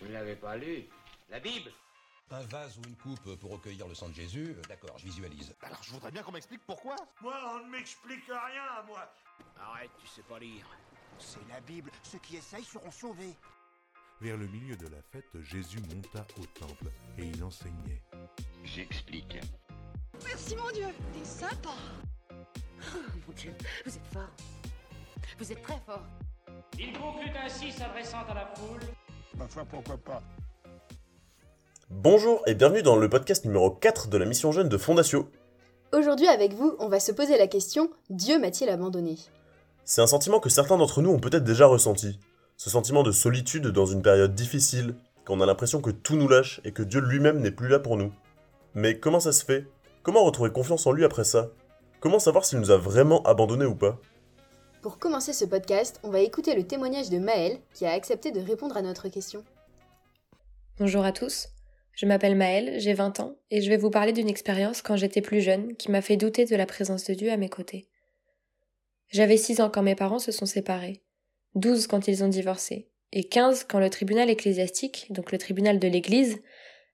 Vous ne l'avez pas lu La Bible Un vase ou une coupe pour recueillir le sang de Jésus, euh, d'accord, je visualise. Alors je voudrais bien qu'on m'explique pourquoi. Moi, on ne m'explique rien, moi. Arrête, tu sais pas lire. C'est la Bible. Ceux qui essayent seront sauvés. Vers le milieu de la fête, Jésus monta au temple et il enseignait. J'explique. Merci mon Dieu, t'es sympa. Oh, mon Dieu, vous êtes fort. Vous êtes très fort. Il conclut ainsi s'adressant à la foule. Ma foi, pourquoi pas Bonjour et bienvenue dans le podcast numéro 4 de la mission jeune de Fondatio. Aujourd'hui avec vous, on va se poser la question Dieu m'a-t-il abandonné? C'est un sentiment que certains d'entre nous ont peut-être déjà ressenti. Ce sentiment de solitude dans une période difficile, quand on a l'impression que tout nous lâche et que Dieu lui-même n'est plus là pour nous. Mais comment ça se fait? Comment retrouver confiance en lui après ça? Comment savoir s'il nous a vraiment abandonnés ou pas? Pour commencer ce podcast, on va écouter le témoignage de Maëlle qui a accepté de répondre à notre question. Bonjour à tous. Je m'appelle Maëlle, j'ai 20 ans, et je vais vous parler d'une expérience quand j'étais plus jeune qui m'a fait douter de la présence de Dieu à mes côtés. J'avais 6 ans quand mes parents se sont séparés, 12 quand ils ont divorcé, et 15 quand le tribunal ecclésiastique, donc le tribunal de l'Église,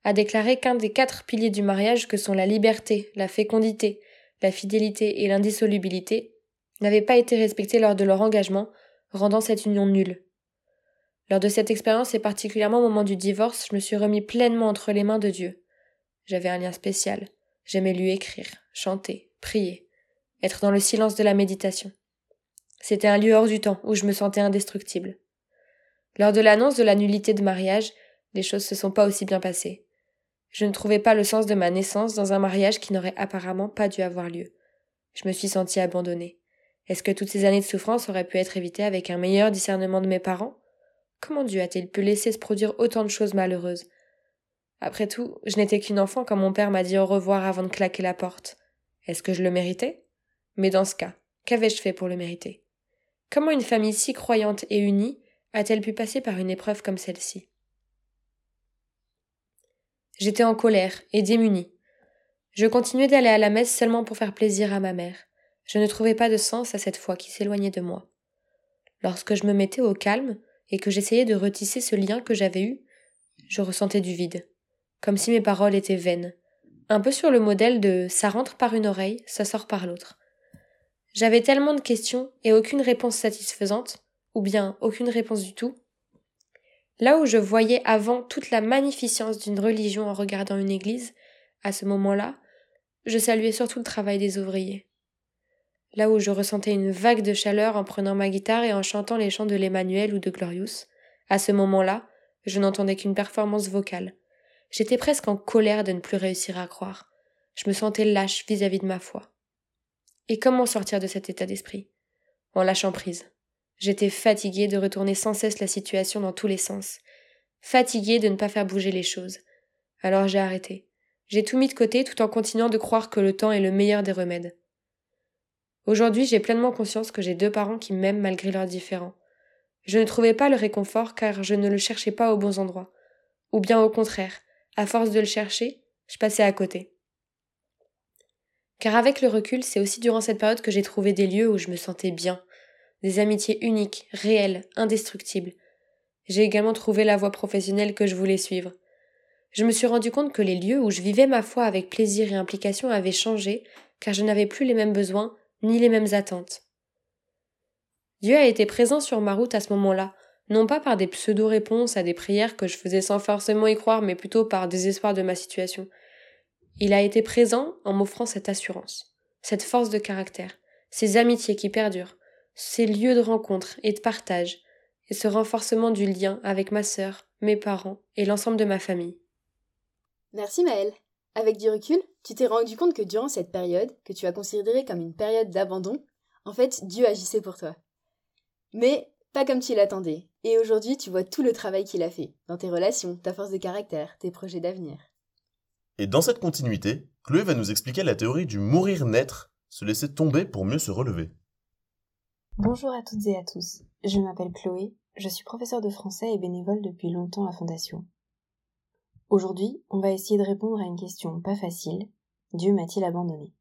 a déclaré qu'un des quatre piliers du mariage que sont la liberté, la fécondité, la fidélité et l'indissolubilité n'avait pas été respecté lors de leur engagement, rendant cette union nulle. Lors de cette expérience et particulièrement au moment du divorce, je me suis remis pleinement entre les mains de Dieu. J'avais un lien spécial. J'aimais lui écrire, chanter, prier, être dans le silence de la méditation. C'était un lieu hors du temps où je me sentais indestructible. Lors de l'annonce de la nullité de mariage, les choses se sont pas aussi bien passées. Je ne trouvais pas le sens de ma naissance dans un mariage qui n'aurait apparemment pas dû avoir lieu. Je me suis sentie abandonnée. Est-ce que toutes ces années de souffrance auraient pu être évitées avec un meilleur discernement de mes parents? Comment Dieu a-t-il pu laisser se produire autant de choses malheureuses? Après tout, je n'étais qu'une enfant quand mon père m'a dit au revoir avant de claquer la porte. Est-ce que je le méritais? Mais dans ce cas, qu'avais-je fait pour le mériter? Comment une famille si croyante et unie a-t-elle pu passer par une épreuve comme celle-ci? J'étais en colère et démunie. Je continuais d'aller à la messe seulement pour faire plaisir à ma mère. Je ne trouvais pas de sens à cette foi qui s'éloignait de moi. Lorsque je me mettais au calme et que j'essayais de retisser ce lien que j'avais eu, je ressentais du vide, comme si mes paroles étaient vaines, un peu sur le modèle de ça rentre par une oreille, ça sort par l'autre. J'avais tellement de questions et aucune réponse satisfaisante, ou bien aucune réponse du tout, Là où je voyais avant toute la magnificence d'une religion en regardant une église, à ce moment-là, je saluais surtout le travail des ouvriers. Là où je ressentais une vague de chaleur en prenant ma guitare et en chantant les chants de l'Emmanuel ou de Glorious, à ce moment-là, je n'entendais qu'une performance vocale. J'étais presque en colère de ne plus réussir à croire. Je me sentais lâche vis-à-vis de ma foi. Et comment sortir de cet état d'esprit? En lâchant prise. J'étais fatiguée de retourner sans cesse la situation dans tous les sens, fatiguée de ne pas faire bouger les choses. Alors j'ai arrêté. J'ai tout mis de côté tout en continuant de croire que le temps est le meilleur des remèdes. Aujourd'hui, j'ai pleinement conscience que j'ai deux parents qui m'aiment malgré leurs différends. Je ne trouvais pas le réconfort car je ne le cherchais pas aux bons endroits. Ou bien au contraire, à force de le chercher, je passais à côté. Car avec le recul, c'est aussi durant cette période que j'ai trouvé des lieux où je me sentais bien, des amitiés uniques, réelles, indestructibles. J'ai également trouvé la voie professionnelle que je voulais suivre. Je me suis rendu compte que les lieux où je vivais ma foi avec plaisir et implication avaient changé, car je n'avais plus les mêmes besoins, ni les mêmes attentes. Dieu a été présent sur ma route à ce moment-là, non pas par des pseudo-réponses à des prières que je faisais sans forcément y croire, mais plutôt par désespoir de ma situation. Il a été présent en m'offrant cette assurance, cette force de caractère, ces amitiés qui perdurent, ces lieux de rencontre et de partage, et ce renforcement du lien avec ma sœur, mes parents et l'ensemble de ma famille. Merci Maëlle. Avec du recul, tu t'es rendu compte que durant cette période, que tu as considérée comme une période d'abandon, en fait, Dieu agissait pour toi. Mais pas comme tu l'attendais. Et aujourd'hui, tu vois tout le travail qu'il a fait, dans tes relations, ta force de caractère, tes projets d'avenir. Et dans cette continuité, Chloé va nous expliquer la théorie du mourir naître, se laisser tomber pour mieux se relever. Bonjour à toutes et à tous. Je m'appelle Chloé, je suis professeure de français et bénévole depuis longtemps à Fondation. Aujourd'hui, on va essayer de répondre à une question pas facile. Dieu m'a-t-il abandonné?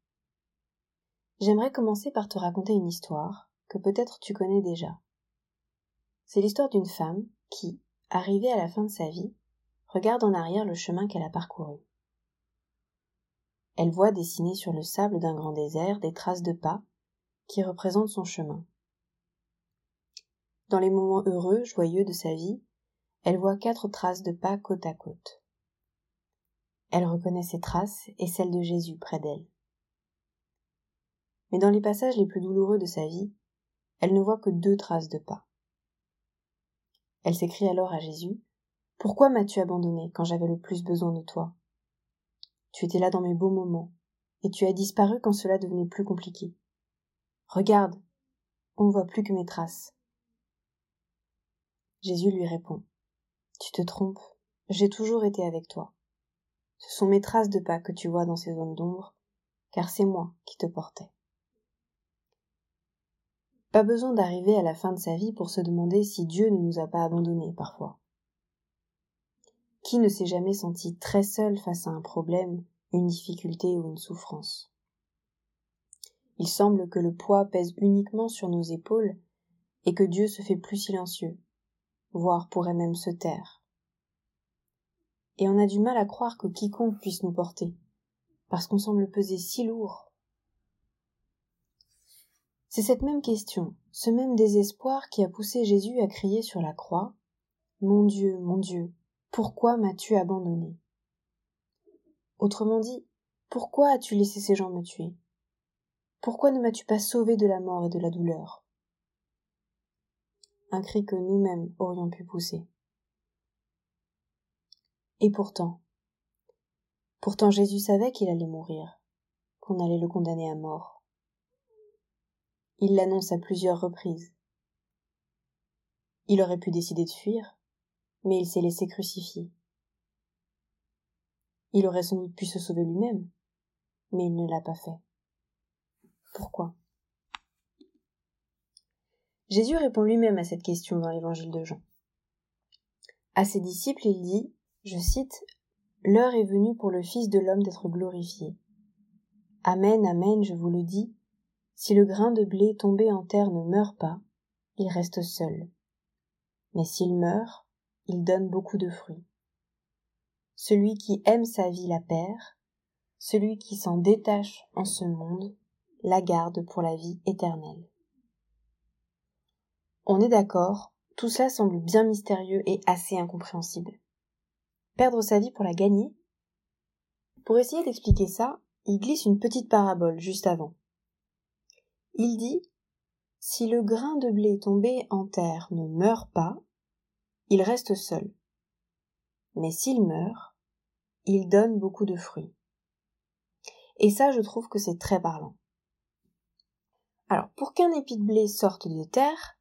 J'aimerais commencer par te raconter une histoire que peut-être tu connais déjà. C'est l'histoire d'une femme qui, arrivée à la fin de sa vie, regarde en arrière le chemin qu'elle a parcouru. Elle voit dessiner sur le sable d'un grand désert des traces de pas qui représentent son chemin. Dans les moments heureux, joyeux de sa vie, elle voit quatre traces de pas côte à côte. Elle reconnaît ces traces et celles de Jésus près d'elle. Mais dans les passages les plus douloureux de sa vie, elle ne voit que deux traces de pas. Elle s'écrie alors à Jésus Pourquoi m'as-tu abandonné quand j'avais le plus besoin de toi? Tu étais là dans mes beaux moments, et tu as disparu quand cela devenait plus compliqué. Regarde, on ne voit plus que mes traces. Jésus lui répond Tu te trompes, j'ai toujours été avec toi. Ce sont mes traces de pas que tu vois dans ces zones d'ombre, car c'est moi qui te portais. Pas besoin d'arriver à la fin de sa vie pour se demander si Dieu ne nous a pas abandonnés parfois. Qui ne s'est jamais senti très seul face à un problème, une difficulté ou une souffrance? Il semble que le poids pèse uniquement sur nos épaules et que Dieu se fait plus silencieux, voire pourrait même se taire. Et on a du mal à croire que quiconque puisse nous porter, parce qu'on semble peser si lourd. C'est cette même question, ce même désespoir qui a poussé Jésus à crier sur la croix Mon Dieu, mon Dieu, pourquoi m'as-tu abandonné? Autrement dit, pourquoi as-tu laissé ces gens me tuer? Pourquoi ne m'as-tu pas sauvé de la mort et de la douleur? Un cri que nous-mêmes aurions pu pousser. Et pourtant, pourtant Jésus savait qu'il allait mourir, qu'on allait le condamner à mort. Il l'annonce à plusieurs reprises. Il aurait pu décider de fuir, mais il s'est laissé crucifier. Il aurait sans doute pu se sauver lui-même, mais il ne l'a pas fait. Pourquoi? Jésus répond lui-même à cette question dans l'évangile de Jean. À ses disciples, il dit, je cite, L'heure est venue pour le Fils de l'homme d'être glorifié. Amen, amen, je vous le dis, si le grain de blé tombé en terre ne meurt pas, il reste seul. Mais s'il meurt, il donne beaucoup de fruits. Celui qui aime sa vie la perd, celui qui s'en détache en ce monde la garde pour la vie éternelle. On est d'accord, tout cela semble bien mystérieux et assez incompréhensible. Perdre sa vie pour la gagner Pour essayer d'expliquer ça, il glisse une petite parabole juste avant. Il dit Si le grain de blé tombé en terre ne meurt pas, il reste seul. Mais s'il meurt, il donne beaucoup de fruits. Et ça, je trouve que c'est très parlant. Alors, pour qu'un épi de blé sorte de terre,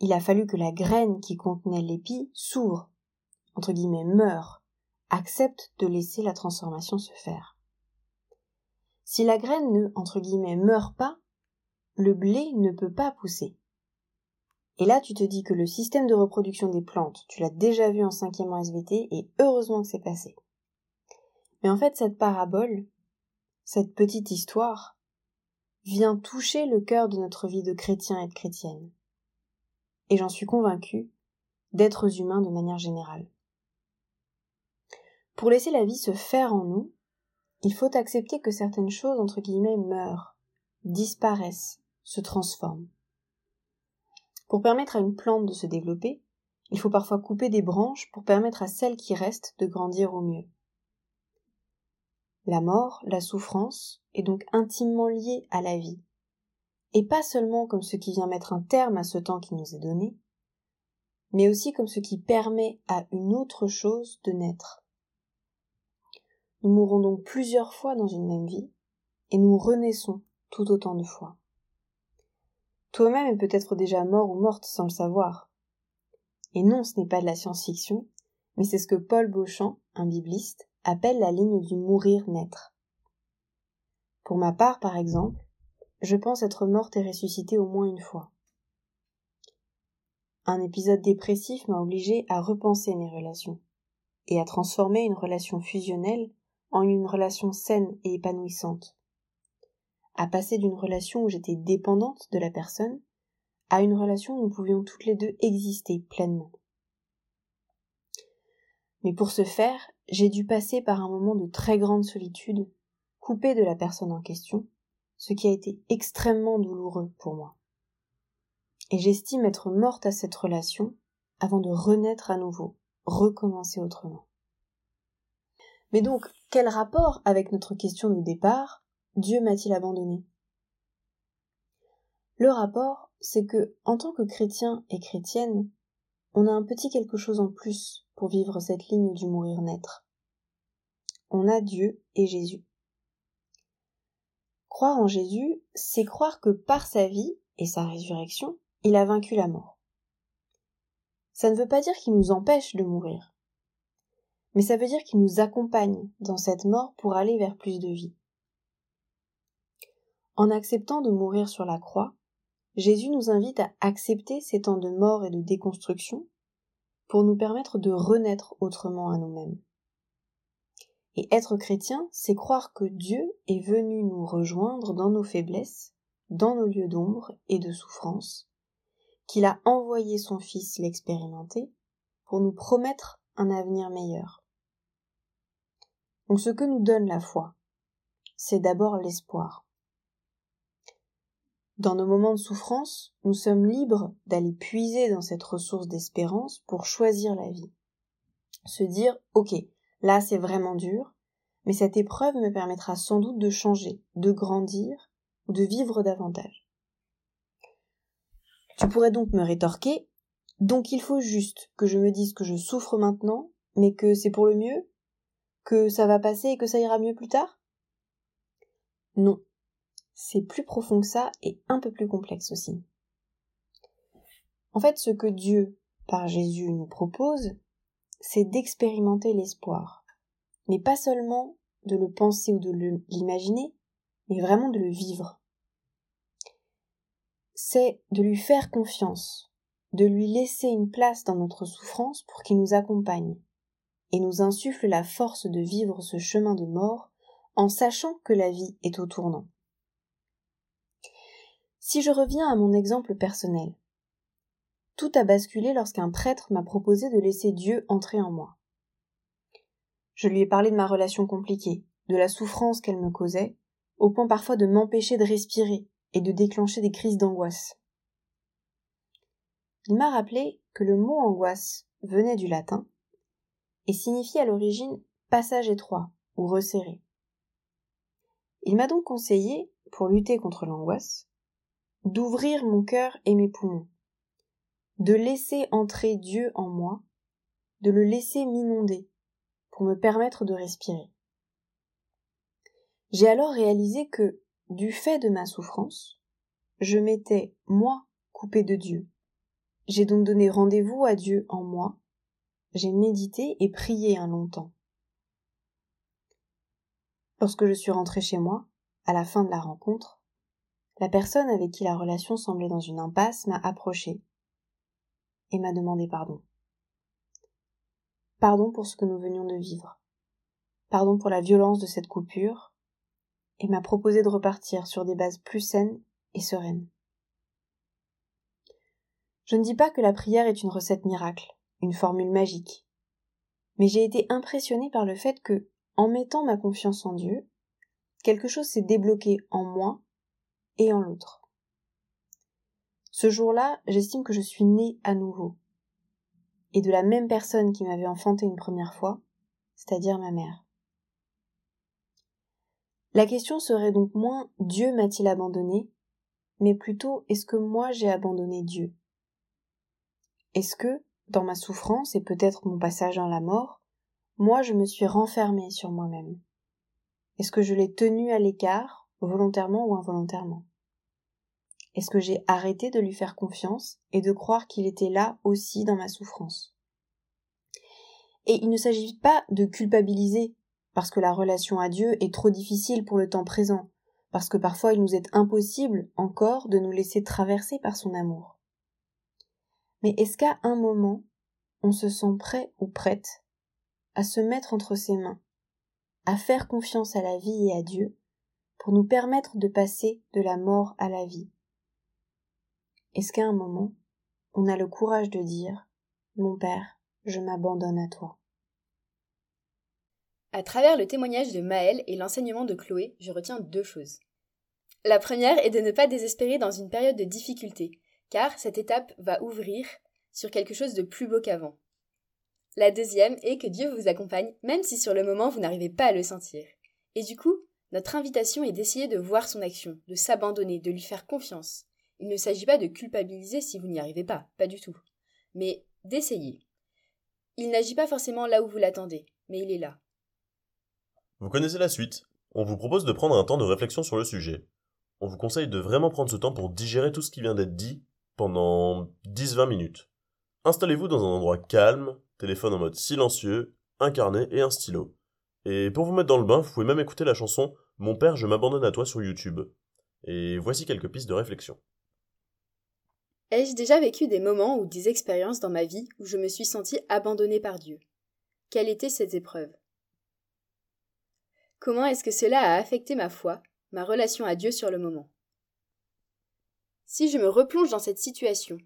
il a fallu que la graine qui contenait l'épi s'ouvre, entre guillemets meure, accepte de laisser la transformation se faire. Si la graine ne, entre guillemets, meurt pas, le blé ne peut pas pousser. Et là, tu te dis que le système de reproduction des plantes, tu l'as déjà vu en cinquième en SVT, et heureusement que c'est passé. Mais en fait, cette parabole, cette petite histoire, vient toucher le cœur de notre vie de chrétien et de chrétienne. Et j'en suis convaincue, d'êtres humains de manière générale. Pour laisser la vie se faire en nous, il faut accepter que certaines choses, entre guillemets, meurent, disparaissent, se transforme. Pour permettre à une plante de se développer, il faut parfois couper des branches pour permettre à celles qui restent de grandir au mieux. La mort, la souffrance, est donc intimement liée à la vie, et pas seulement comme ce qui vient mettre un terme à ce temps qui nous est donné, mais aussi comme ce qui permet à une autre chose de naître. Nous mourrons donc plusieurs fois dans une même vie, et nous renaissons tout autant de fois. Toi-même est peut-être déjà mort ou morte sans le savoir. Et non, ce n'est pas de la science-fiction, mais c'est ce que Paul Beauchamp, un bibliste, appelle la ligne du mourir-naître. Pour ma part, par exemple, je pense être morte et ressuscitée au moins une fois. Un épisode dépressif m'a obligé à repenser mes relations et à transformer une relation fusionnelle en une relation saine et épanouissante à passer d'une relation où j'étais dépendante de la personne à une relation où nous pouvions toutes les deux exister pleinement. Mais pour ce faire, j'ai dû passer par un moment de très grande solitude, coupé de la personne en question, ce qui a été extrêmement douloureux pour moi. Et j'estime être morte à cette relation avant de renaître à nouveau, recommencer autrement. Mais donc, quel rapport avec notre question de départ Dieu m'a-t-il abandonné? Le rapport, c'est que, en tant que chrétien et chrétienne, on a un petit quelque chose en plus pour vivre cette ligne du mourir-naître. On a Dieu et Jésus. Croire en Jésus, c'est croire que par sa vie et sa résurrection, il a vaincu la mort. Ça ne veut pas dire qu'il nous empêche de mourir, mais ça veut dire qu'il nous accompagne dans cette mort pour aller vers plus de vie. En acceptant de mourir sur la croix, Jésus nous invite à accepter ces temps de mort et de déconstruction pour nous permettre de renaître autrement à nous-mêmes. Et être chrétien, c'est croire que Dieu est venu nous rejoindre dans nos faiblesses, dans nos lieux d'ombre et de souffrance, qu'il a envoyé son Fils l'expérimenter pour nous promettre un avenir meilleur. Donc ce que nous donne la foi, c'est d'abord l'espoir. Dans nos moments de souffrance, nous sommes libres d'aller puiser dans cette ressource d'espérance pour choisir la vie. Se dire, ok, là c'est vraiment dur, mais cette épreuve me permettra sans doute de changer, de grandir ou de vivre davantage. Tu pourrais donc me rétorquer, donc il faut juste que je me dise que je souffre maintenant, mais que c'est pour le mieux, que ça va passer et que ça ira mieux plus tard? Non, c'est plus profond que ça et un peu plus complexe aussi. En fait, ce que Dieu, par Jésus, nous propose, c'est d'expérimenter l'espoir. Mais pas seulement de le penser ou de l'imaginer, mais vraiment de le vivre. C'est de lui faire confiance, de lui laisser une place dans notre souffrance pour qu'il nous accompagne, et nous insuffle la force de vivre ce chemin de mort en sachant que la vie est au tournant. Si je reviens à mon exemple personnel, tout a basculé lorsqu'un prêtre m'a proposé de laisser Dieu entrer en moi. Je lui ai parlé de ma relation compliquée, de la souffrance qu'elle me causait, au point parfois de m'empêcher de respirer et de déclencher des crises d'angoisse. Il m'a rappelé que le mot angoisse venait du latin et signifiait à l'origine passage étroit ou resserré. Il m'a donc conseillé, pour lutter contre l'angoisse, d'ouvrir mon cœur et mes poumons, de laisser entrer Dieu en moi, de le laisser m'inonder, pour me permettre de respirer. J'ai alors réalisé que, du fait de ma souffrance, je m'étais, moi, coupé de Dieu. J'ai donc donné rendez-vous à Dieu en moi, j'ai médité et prié un long temps. Lorsque je suis rentrée chez moi, à la fin de la rencontre, la personne avec qui la relation semblait dans une impasse m'a approché et m'a demandé pardon. Pardon pour ce que nous venions de vivre. Pardon pour la violence de cette coupure et m'a proposé de repartir sur des bases plus saines et sereines. Je ne dis pas que la prière est une recette miracle, une formule magique, mais j'ai été impressionnée par le fait que, en mettant ma confiance en Dieu, quelque chose s'est débloqué en moi et en l'autre. Ce jour-là, j'estime que je suis née à nouveau, et de la même personne qui m'avait enfanté une première fois, c'est-à-dire ma mère. La question serait donc moins Dieu m'a-t-il abandonné, mais plutôt est-ce que moi j'ai abandonné Dieu? Est-ce que, dans ma souffrance et peut-être mon passage à la mort, moi je me suis renfermée sur moi-même. Est-ce que je l'ai tenu à l'écart volontairement ou involontairement? Est-ce que j'ai arrêté de lui faire confiance et de croire qu'il était là aussi dans ma souffrance? Et il ne s'agit pas de culpabiliser parce que la relation à Dieu est trop difficile pour le temps présent, parce que parfois il nous est impossible encore de nous laisser traverser par son amour. Mais est-ce qu'à un moment, on se sent prêt ou prête à se mettre entre ses mains, à faire confiance à la vie et à Dieu, pour nous permettre de passer de la mort à la vie? Est-ce qu'à un moment, on a le courage de dire Mon Père, je m'abandonne à toi À travers le témoignage de Maël et l'enseignement de Chloé, je retiens deux choses. La première est de ne pas désespérer dans une période de difficulté, car cette étape va ouvrir sur quelque chose de plus beau qu'avant. La deuxième est que Dieu vous accompagne, même si sur le moment vous n'arrivez pas à le sentir. Et du coup, notre invitation est d'essayer de voir son action, de s'abandonner, de lui faire confiance. Il ne s'agit pas de culpabiliser si vous n'y arrivez pas, pas du tout, mais d'essayer. Il n'agit pas forcément là où vous l'attendez, mais il est là. Vous connaissez la suite. On vous propose de prendre un temps de réflexion sur le sujet. On vous conseille de vraiment prendre ce temps pour digérer tout ce qui vient d'être dit pendant 10-20 minutes. Installez-vous dans un endroit calme, téléphone en mode silencieux, un carnet et un stylo. Et pour vous mettre dans le bain, vous pouvez même écouter la chanson Mon père, je m'abandonne à toi sur YouTube. Et voici quelques pistes de réflexion. Ai-je déjà vécu des moments ou des expériences dans ma vie où je me suis sentie abandonnée par Dieu? Quelle était cette épreuve? Comment est-ce que cela a affecté ma foi, ma relation à Dieu sur le moment? Si je me replonge dans cette situation,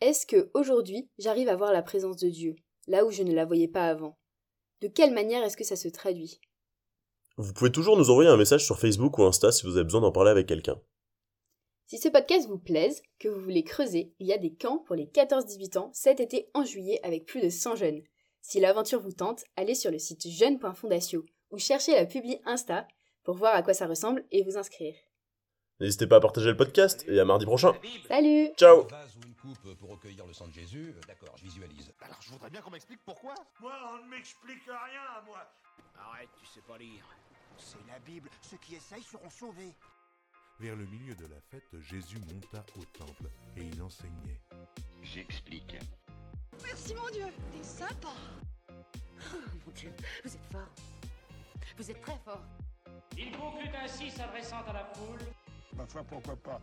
est-ce que aujourd'hui j'arrive à voir la présence de Dieu, là où je ne la voyais pas avant? De quelle manière est-ce que ça se traduit? Vous pouvez toujours nous envoyer un message sur Facebook ou Insta si vous avez besoin d'en parler avec quelqu'un. Si ce podcast vous plaise, que vous voulez creuser, il y a des camps pour les 14-18 ans cet été en juillet avec plus de 100 jeunes. Si l'aventure vous tente, allez sur le site jeune.fondatio ou cherchez la publi Insta pour voir à quoi ça ressemble et vous inscrire. N'hésitez pas à partager le podcast et à mardi prochain. Salut Ciao vase ou une coupe pour recueillir le sang de Jésus, d'accord, je visualise. Alors je voudrais bien qu'on m'explique pourquoi. Moi, on ne m'explique rien, moi. Arrête, tu sais pas lire. C'est la Bible. Ceux qui essayent seront sauvés. Vers le milieu de la fête, Jésus monta au temple et il enseignait. J'explique. Merci mon Dieu, t'es sympa. Oh, mon Dieu, vous êtes fort. Vous êtes très fort. Il conclut ainsi, s'adressant à la foule. Ma foi, pourquoi pas